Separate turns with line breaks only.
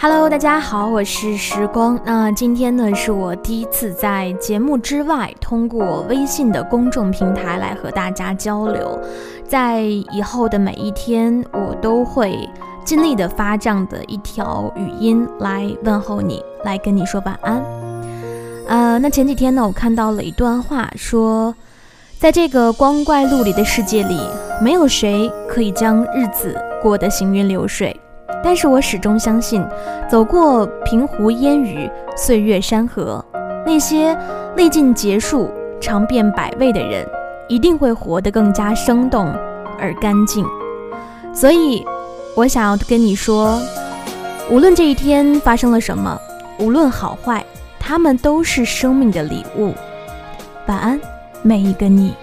Hello，大家好，我是时光。那今天呢，是我第一次在节目之外通过微信的公众平台来和大家交流。在以后的每一天，我都会尽力的发这样的一条语音来问候你，来跟你说晚安。呃，那前几天呢，我看到了一段话，说，在这个光怪陆离的世界里，没有谁可以将日子过得行云流水。但是我始终相信，走过平湖烟雨、岁月山河，那些历尽劫数、尝遍百味的人，一定会活得更加生动而干净。所以，我想要跟你说，无论这一天发生了什么，无论好坏，他们都是生命的礼物。晚安，每一个你。